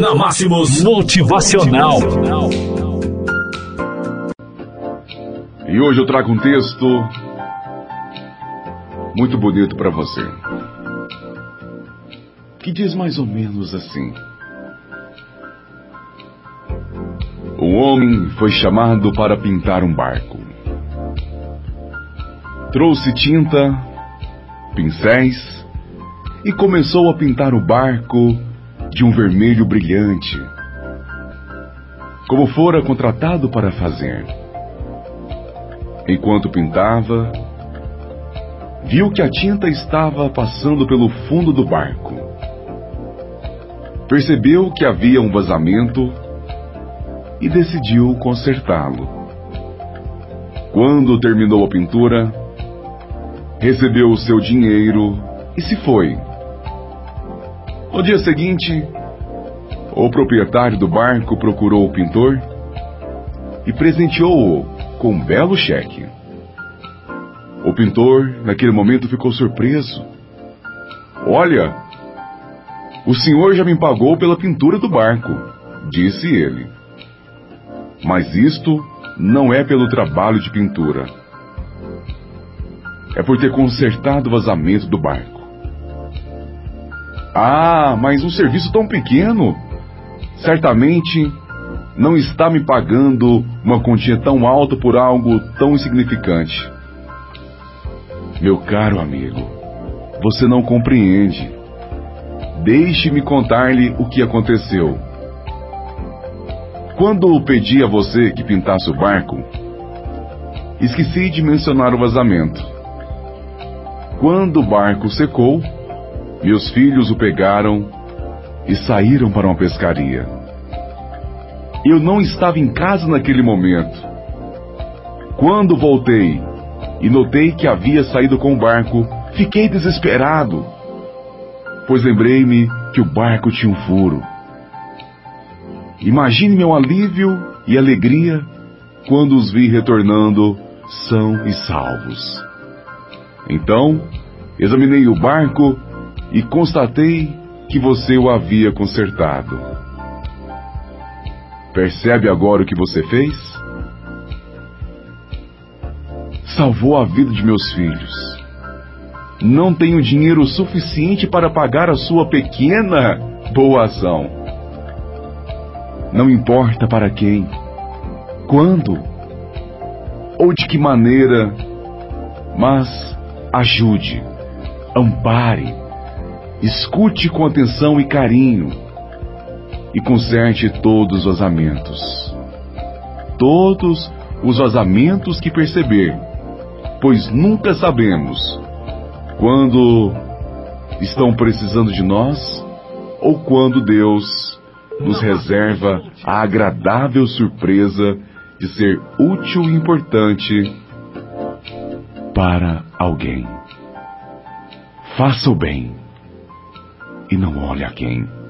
Na Máximos Motivacional. E hoje eu trago um texto muito bonito para você. Que diz mais ou menos assim: O homem foi chamado para pintar um barco. Trouxe tinta, pincéis e começou a pintar o barco de um vermelho brilhante, como fora contratado para fazer. Enquanto pintava, viu que a tinta estava passando pelo fundo do barco. Percebeu que havia um vazamento e decidiu consertá-lo. Quando terminou a pintura, recebeu o seu dinheiro e se foi. No dia seguinte, o proprietário do barco procurou o pintor e presenteou-o com um belo cheque. O pintor, naquele momento, ficou surpreso. Olha, o senhor já me pagou pela pintura do barco, disse ele. Mas isto não é pelo trabalho de pintura. É por ter consertado o vazamento do barco. Ah, mas um serviço tão pequeno. Certamente não está me pagando uma quantia tão alta por algo tão insignificante. Meu caro amigo, você não compreende. Deixe-me contar-lhe o que aconteceu. Quando pedi a você que pintasse o barco, esqueci de mencionar o vazamento. Quando o barco secou, meus filhos o pegaram e saíram para uma pescaria. Eu não estava em casa naquele momento. Quando voltei e notei que havia saído com o barco, fiquei desesperado, pois lembrei-me que o barco tinha um furo. Imagine meu alívio e alegria quando os vi retornando são e salvos. Então, examinei o barco e constatei que você o havia consertado. Percebe agora o que você fez? Salvou a vida de meus filhos. Não tenho dinheiro suficiente para pagar a sua pequena boa ação não importa para quem, quando ou de que maneira, mas ajude, ampare, escute com atenção e carinho e conserte todos os vazamentos. Todos os vazamentos que perceber, pois nunca sabemos quando estão precisando de nós ou quando Deus nos reserva a agradável surpresa de ser útil e importante para alguém. Faça o bem e não olhe a quem.